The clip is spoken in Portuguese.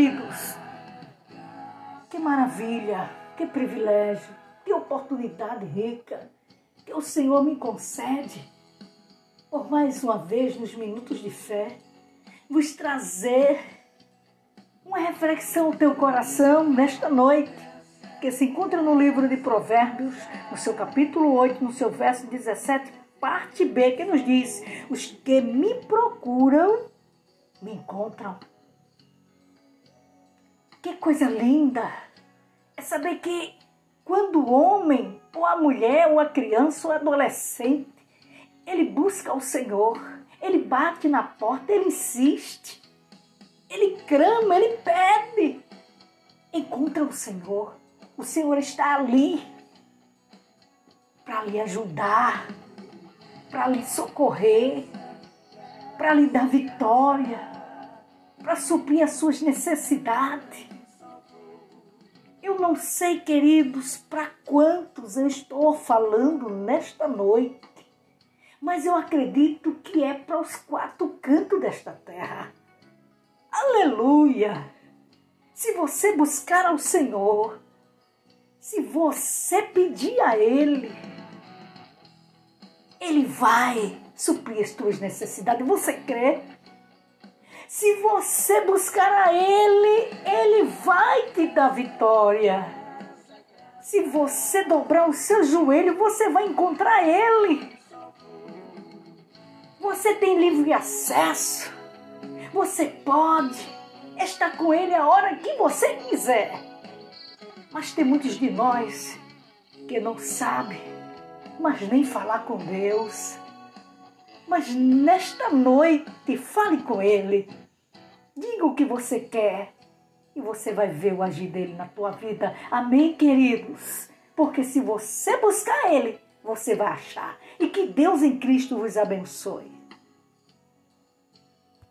queridos, que maravilha, que privilégio, que oportunidade rica que o Senhor me concede por mais uma vez nos minutos de fé, vos trazer uma reflexão ao teu coração nesta noite, que se encontra no livro de Provérbios, no seu capítulo 8, no seu verso 17, parte B, que nos diz: Os que me procuram me encontram. Que coisa linda! É saber que quando o homem, ou a mulher, ou a criança, ou adolescente, ele busca o Senhor, ele bate na porta, ele insiste, ele clama, ele pede. Encontra o Senhor, o Senhor está ali para lhe ajudar, para lhe socorrer, para lhe dar vitória, para suprir as suas necessidades. Eu não sei, queridos, para quantos eu estou falando nesta noite, mas eu acredito que é para os quatro cantos desta terra. Aleluia! Se você buscar ao Senhor, se você pedir a Ele, Ele vai suprir as tuas necessidades. Você crê? Se você buscar a Ele, Ele vai te dar vitória. Se você dobrar o seu joelho, você vai encontrar Ele. Você tem livre acesso. Você pode estar com Ele a hora que você quiser. Mas tem muitos de nós que não sabem, mas nem falar com Deus. Mas nesta noite, fale com Ele. Diga o que você quer e você vai ver o agir dele na tua vida. Amém, queridos? Porque se você buscar Ele, você vai achar. E que Deus em Cristo vos abençoe.